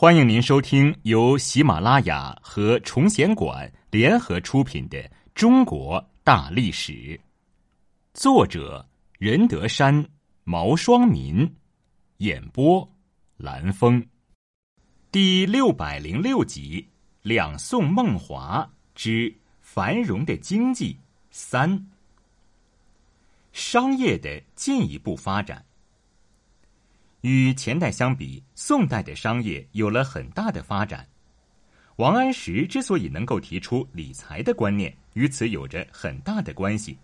欢迎您收听由喜马拉雅和崇贤馆联合出品的《中国大历史》，作者任德山、毛双民，演播蓝峰，第六百零六集《两宋梦华之繁荣的经济三》，商业的进一步发展。与前代相比，宋代的商业有了很大的发展。王安石之所以能够提出理财的观念，与此有着很大的关系。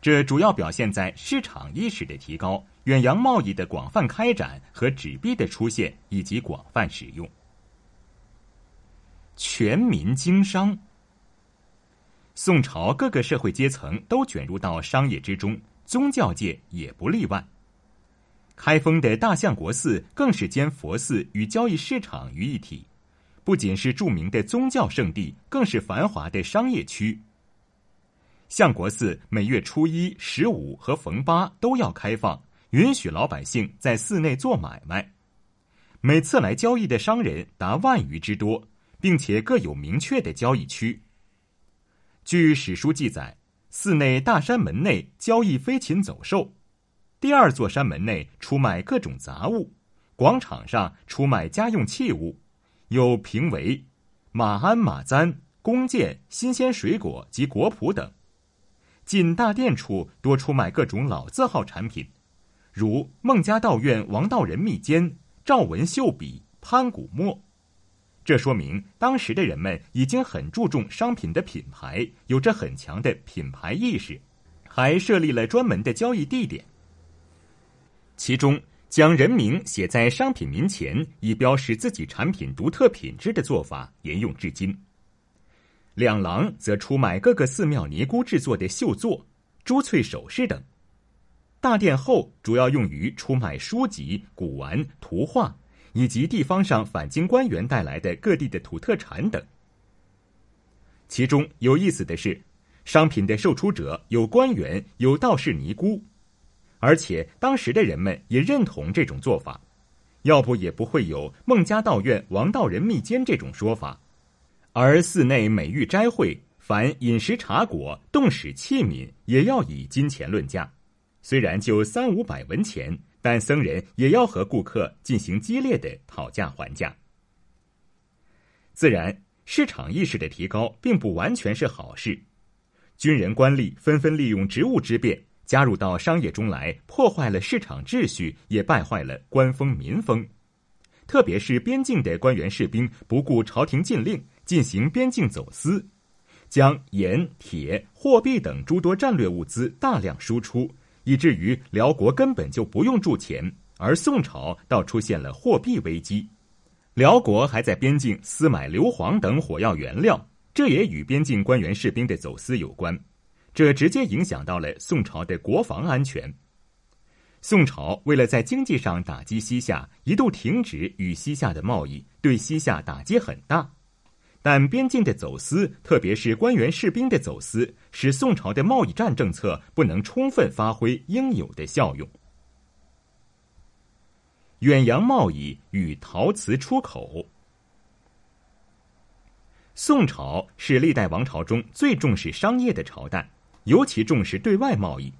这主要表现在市场意识的提高、远洋贸易的广泛开展和纸币的出现以及广泛使用。全民经商，宋朝各个社会阶层都卷入到商业之中，宗教界也不例外。开封的大相国寺更是兼佛寺与交易市场于一体，不仅是著名的宗教圣地，更是繁华的商业区。相国寺每月初一、十五和逢八都要开放，允许老百姓在寺内做买卖。每次来交易的商人达万余之多，并且各有明确的交易区。据史书记载，寺内大山门内交易飞禽走兽。第二座山门内出卖各种杂物，广场上出卖家用器物，有评为马鞍、马簪、弓箭、新鲜水果及果脯等。进大殿处多出卖各种老字号产品，如孟家道院王道人蜜笺、赵文秀笔、潘古墨。这说明当时的人们已经很注重商品的品牌，有着很强的品牌意识，还设立了专门的交易地点。其中，将人名写在商品名前，以标示自己产品独特品质的做法沿用至今。两廊则出卖各个寺庙尼姑制作的绣作、珠翠首饰等。大殿后主要用于出卖书籍、古玩、图画，以及地方上返京官员带来的各地的土特产等。其中有意思的是，商品的售出者有官员，有道士、尼姑。而且当时的人们也认同这种做法，要不也不会有孟家道院王道人密监这种说法。而寺内每遇斋会，凡饮食茶果、动使器皿，也要以金钱论价。虽然就三五百文钱，但僧人也要和顾客进行激烈的讨价还价。自然，市场意识的提高并不完全是好事，军人官吏纷纷利用职务之便。加入到商业中来，破坏了市场秩序，也败坏了官风民风。特别是边境的官员士兵，不顾朝廷禁令，进行边境走私，将盐、铁、货币等诸多战略物资大量输出，以至于辽国根本就不用铸钱，而宋朝倒出现了货币危机。辽国还在边境私买硫磺等火药原料，这也与边境官员士兵的走私有关。这直接影响到了宋朝的国防安全。宋朝为了在经济上打击西夏，一度停止与西夏的贸易，对西夏打击很大。但边境的走私，特别是官员士兵的走私，使宋朝的贸易战政策不能充分发挥应有的效用。远洋贸易与陶瓷出口。宋朝是历代王朝中最重视商业的朝代。尤其重视对外贸易。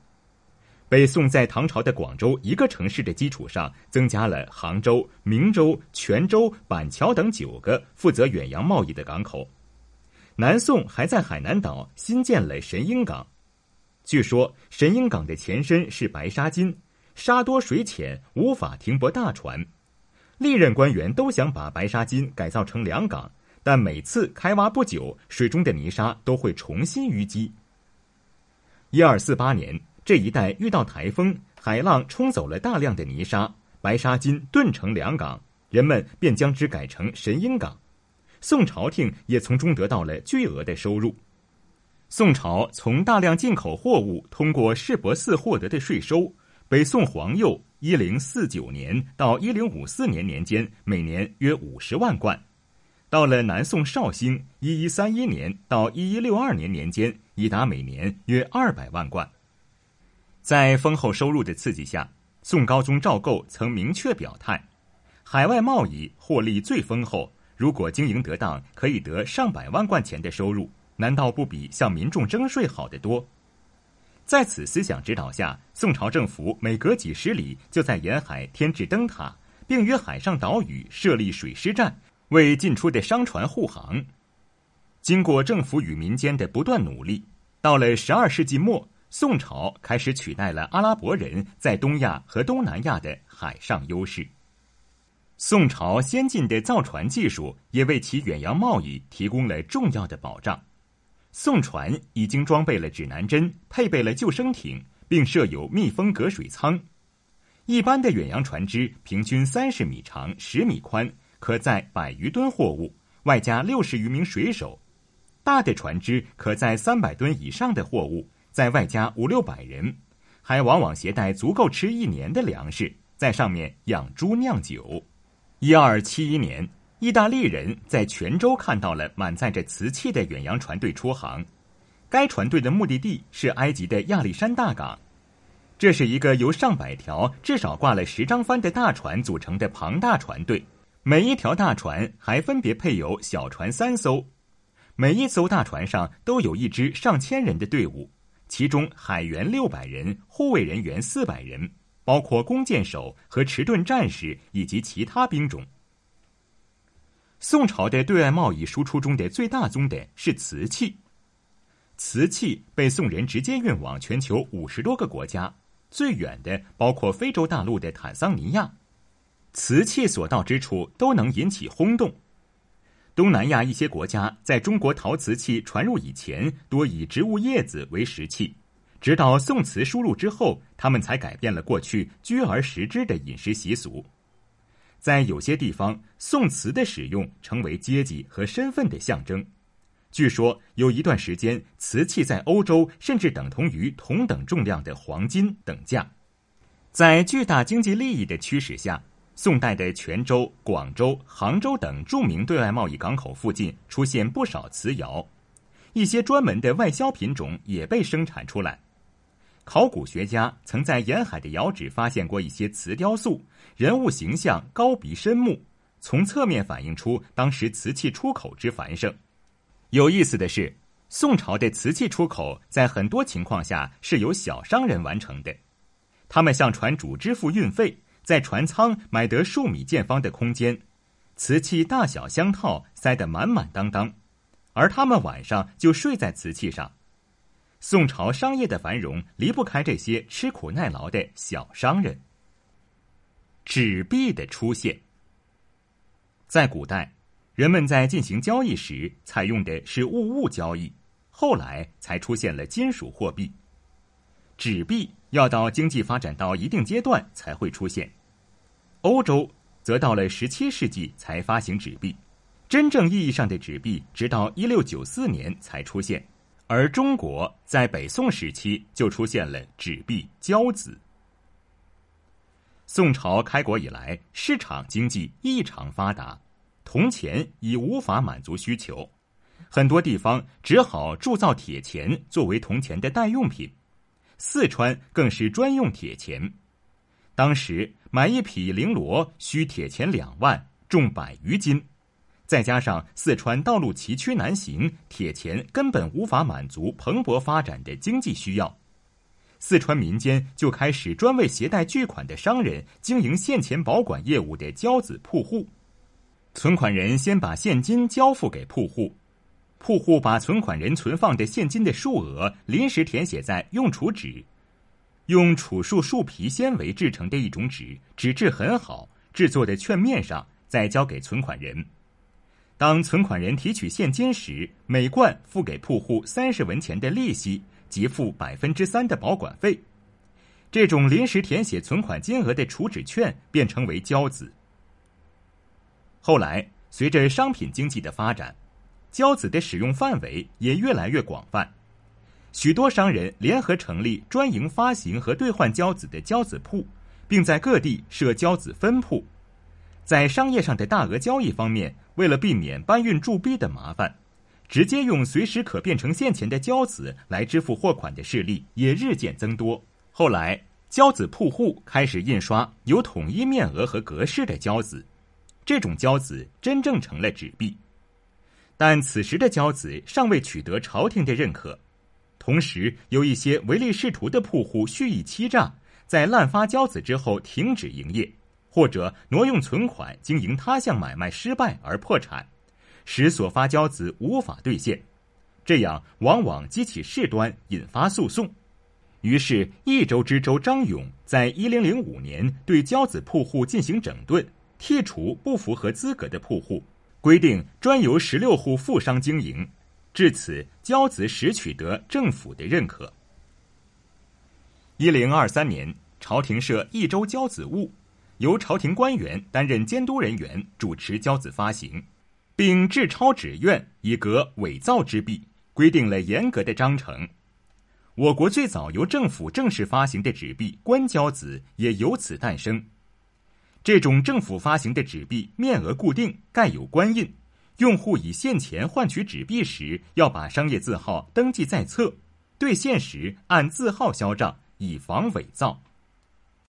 北宋在唐朝的广州一个城市的基础上，增加了杭州、明州、泉州、板桥等九个负责远洋贸易的港口。南宋还在海南岛新建了神鹰港。据说神鹰港的前身是白沙津，沙多水浅，无法停泊大船。历任官员都想把白沙津改造成良港，但每次开挖不久，水中的泥沙都会重新淤积。一二四八年，这一带遇到台风，海浪冲走了大量的泥沙，白沙金顿成良港，人们便将之改成神鹰港。宋朝廷也从中得到了巨额的收入。宋朝从大量进口货物通过市舶寺获得的税收，北宋皇佑一零四九年到一零五四年年间，每年约五十万贯。到了南宋绍兴一一三一年到一一六二年年间，已达每年约二百万贯。在丰厚收入的刺激下，宋高宗赵构曾明确表态：海外贸易获利最丰厚，如果经营得当，可以得上百万贯钱的收入，难道不比向民众征税好得多？在此思想指导下，宋朝政府每隔几十里就在沿海添置灯塔，并于海上岛屿设立水师站，为进出的商船护航。经过政府与民间的不断努力，到了十二世纪末，宋朝开始取代了阿拉伯人在东亚和东南亚的海上优势。宋朝先进的造船技术也为其远洋贸易提供了重要的保障。宋船已经装备了指南针，配备了救生艇，并设有密封隔水舱。一般的远洋船只平均三十米长、十米宽，可载百余吨货物，外加六十余名水手。大的船只可载三百吨以上的货物，在外加五六百人，还往往携带足够吃一年的粮食，在上面养猪酿酒。一二七一年，意大利人在泉州看到了满载着瓷器的远洋船队出航，该船队的目的地是埃及的亚历山大港。这是一个由上百条至少挂了十张帆的大船组成的庞大船队，每一条大船还分别配有小船三艘。每一艘大船上都有一支上千人的队伍，其中海员六百人，护卫人员四百人，包括弓箭手和迟钝战士以及其他兵种。宋朝的对外贸易输出中的最大宗的是瓷器，瓷器被宋人直接运往全球五十多个国家，最远的包括非洲大陆的坦桑尼亚。瓷器所到之处都能引起轰动。东南亚一些国家在中国陶瓷器传入以前，多以植物叶子为食器，直到宋瓷输入之后，他们才改变了过去居而食之的饮食习俗。在有些地方，宋瓷的使用成为阶级和身份的象征。据说有一段时间，瓷器在欧洲甚至等同于同等重量的黄金等价。在巨大经济利益的驱使下。宋代的泉州、广州、杭州等著名对外贸易港口附近出现不少瓷窑，一些专门的外销品种也被生产出来。考古学家曾在沿海的窑址发现过一些瓷雕塑，人物形象高鼻深目，从侧面反映出当时瓷器出口之繁盛。有意思的是，宋朝的瓷器出口在很多情况下是由小商人完成的，他们向船主支付运费。在船舱买得数米见方的空间，瓷器大小相套，塞得满满当当，而他们晚上就睡在瓷器上。宋朝商业的繁荣离不开这些吃苦耐劳的小商人。纸币的出现，在古代，人们在进行交易时采用的是物物交易，后来才出现了金属货币。纸币要到经济发展到一定阶段才会出现，欧洲则到了十七世纪才发行纸币，真正意义上的纸币直到一六九四年才出现，而中国在北宋时期就出现了纸币交子。宋朝开国以来，市场经济异常发达，铜钱已无法满足需求，很多地方只好铸造铁钱作为铜钱的代用品。四川更是专用铁钱，当时买一匹绫罗需铁钱两万，重百余斤，再加上四川道路崎岖难行，铁钱根本无法满足蓬勃发展的经济需要。四川民间就开始专为携带巨款的商人经营现钱保管业务的交子铺户，存款人先把现金交付给铺户。铺户把存款人存放的现金的数额临时填写在用储纸，用储树树皮纤维制成的一种纸，纸质很好，制作的券面上再交给存款人。当存款人提取现金时，每贯付给铺户三十文钱的利息，即付百分之三的保管费。这种临时填写存款金额的储纸券便称为交子。后来，随着商品经济的发展。交子的使用范围也越来越广泛，许多商人联合成立专营发行和兑换交子的交子铺，并在各地设交子分铺。在商业上的大额交易方面，为了避免搬运铸币的麻烦，直接用随时可变成现钱的交子来支付货款的事例也日渐增多。后来，交子铺户开始印刷有统一面额和格式的交子，这种交子真正成了纸币。但此时的交子尚未取得朝廷的认可，同时有一些唯利是图的铺户蓄意欺诈，在滥发交子之后停止营业，或者挪用存款经营他项买卖失败而破产，使所发交子无法兑现，这样往往激起事端，引发诉讼。于是，益州知州张勇在一零零五年对交子铺户进行整顿，剔除不符合资格的铺户。规定专由十六户富商经营，至此交子始取得政府的认可。一零二三年，朝廷设益州交子务，由朝廷官员担任监督人员，主持交子发行，并制抄纸院以革伪造之弊，规定了严格的章程。我国最早由政府正式发行的纸币官交子也由此诞生。这种政府发行的纸币面额固定，盖有官印。用户以现钱换取纸币时，要把商业字号登记在册，兑现时按字号销账，以防伪造。